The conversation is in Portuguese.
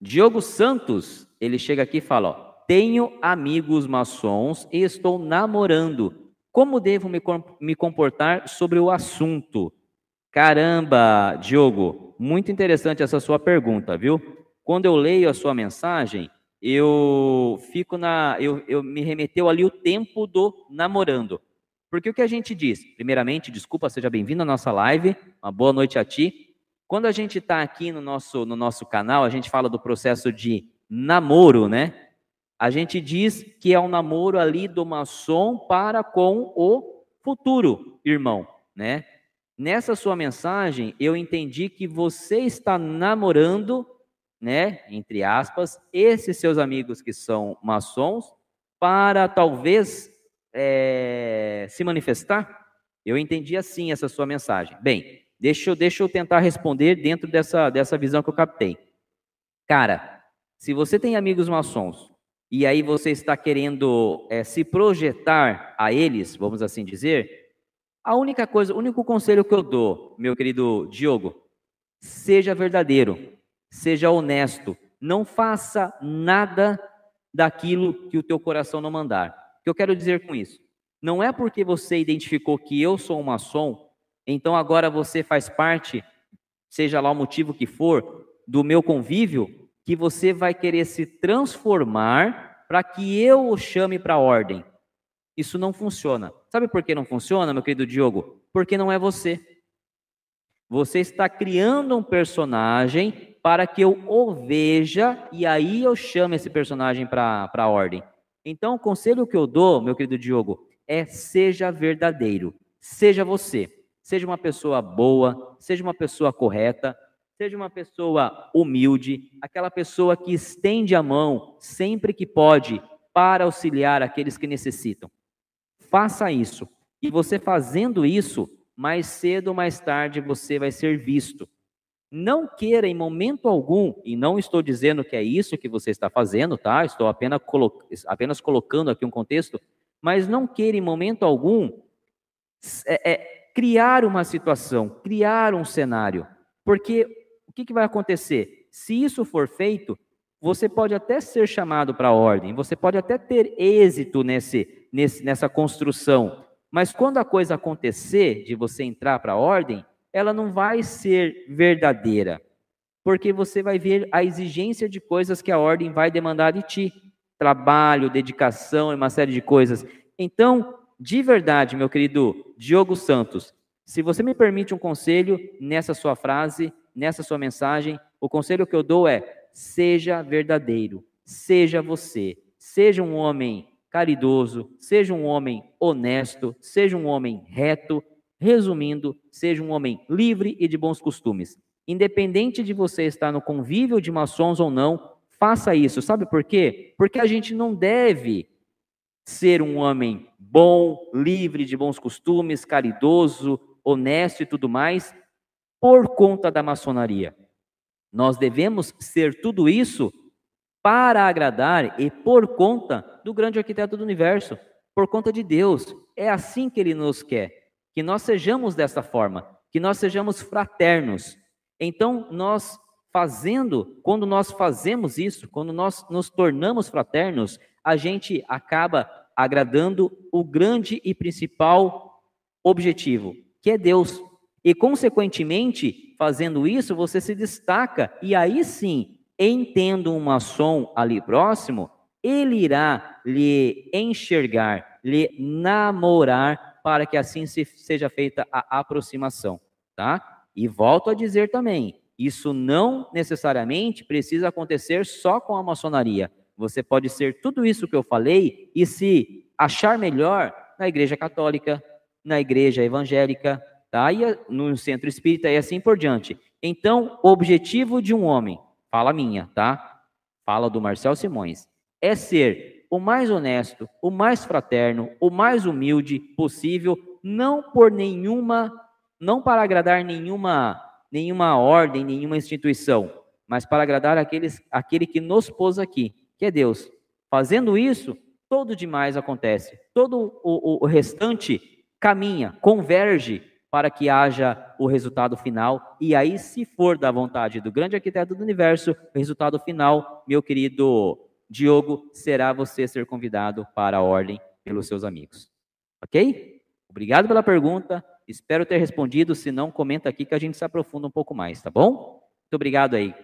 Diogo Santos, ele chega aqui e fala, ó, tenho amigos maçons e estou namorando. Como devo me, comportar sobre o assunto? Caramba, Diogo, muito interessante essa sua pergunta, viu? Quando eu leio a sua mensagem, eu fico na. Eu, eu me remeteu ali o tempo do namorando. Porque o que a gente diz? Primeiramente, desculpa, seja bem-vindo à nossa live. Uma boa noite a ti. Quando a gente está aqui no nosso, no nosso canal, a gente fala do processo de namoro, né? A gente diz que é um namoro ali do maçom para com o futuro irmão, né? Nessa sua mensagem, eu entendi que você está namorando, né, entre aspas, esses seus amigos que são maçons, para talvez é, se manifestar? Eu entendi assim essa sua mensagem. Bem, deixa eu, deixa eu tentar responder dentro dessa, dessa visão que eu captei. Cara, se você tem amigos maçons e aí você está querendo é, se projetar a eles, vamos assim dizer, a única coisa, o único conselho que eu dou, meu querido Diogo, seja verdadeiro, seja honesto, não faça nada daquilo que o teu coração não mandar. O que eu quero dizer com isso? Não é porque você identificou que eu sou um maçom, então agora você faz parte, seja lá o motivo que for, do meu convívio, que você vai querer se transformar para que eu o chame para a ordem. Isso não funciona. Sabe por que não funciona, meu querido Diogo? Porque não é você. Você está criando um personagem para que eu o veja e aí eu chame esse personagem para a ordem. Então, o conselho que eu dou, meu querido Diogo, é seja verdadeiro. Seja você. Seja uma pessoa boa, seja uma pessoa correta, seja uma pessoa humilde, aquela pessoa que estende a mão sempre que pode para auxiliar aqueles que necessitam. Faça isso. E você fazendo isso, mais cedo ou mais tarde você vai ser visto. Não queira em momento algum, e não estou dizendo que é isso que você está fazendo, tá? Estou apenas, colo apenas colocando aqui um contexto, mas não queira em momento algum é, é, criar uma situação, criar um cenário. Porque o que, que vai acontecer? Se isso for feito, você pode até ser chamado para a ordem, você pode até ter êxito nesse, nesse, nessa construção. Mas quando a coisa acontecer, de você entrar para a ordem, ela não vai ser verdadeira, porque você vai ver a exigência de coisas que a ordem vai demandar de ti trabalho, dedicação e uma série de coisas. Então, de verdade, meu querido Diogo Santos, se você me permite um conselho nessa sua frase, nessa sua mensagem, o conselho que eu dou é: seja verdadeiro, seja você, seja um homem caridoso, seja um homem honesto, seja um homem reto, resumindo, seja um homem livre e de bons costumes. Independente de você estar no convívio de maçons ou não, faça isso. Sabe por quê? Porque a gente não deve ser um homem bom, livre de bons costumes, caridoso, honesto e tudo mais, por conta da maçonaria. Nós devemos ser tudo isso para agradar e por conta do grande arquiteto do universo, por conta de Deus. É assim que ele nos quer, que nós sejamos dessa forma, que nós sejamos fraternos. Então, nós fazendo, quando nós fazemos isso, quando nós nos tornamos fraternos, a gente acaba agradando o grande e principal objetivo, que é Deus. E, consequentemente, fazendo isso, você se destaca, e aí sim entendo um maçom ali próximo, ele irá lhe enxergar, lhe namorar, para que assim se, seja feita a aproximação, tá? E volto a dizer também, isso não necessariamente precisa acontecer só com a maçonaria. Você pode ser tudo isso que eu falei e se achar melhor na igreja católica, na igreja evangélica, tá? E no centro espírita e assim por diante. Então, o objetivo de um homem fala minha, tá? Fala do Marcel Simões. É ser o mais honesto, o mais fraterno, o mais humilde possível, não por nenhuma, não para agradar nenhuma, nenhuma ordem, nenhuma instituição, mas para agradar aqueles, aquele que nos pôs aqui, que é Deus. Fazendo isso, todo demais acontece. Todo o, o restante caminha, converge para que haja o resultado final. E aí, se for da vontade do grande arquiteto do universo, o resultado final, meu querido Diogo, será você ser convidado para a ordem pelos seus amigos. Ok? Obrigado pela pergunta. Espero ter respondido. Se não, comenta aqui que a gente se aprofunda um pouco mais, tá bom? Muito obrigado aí.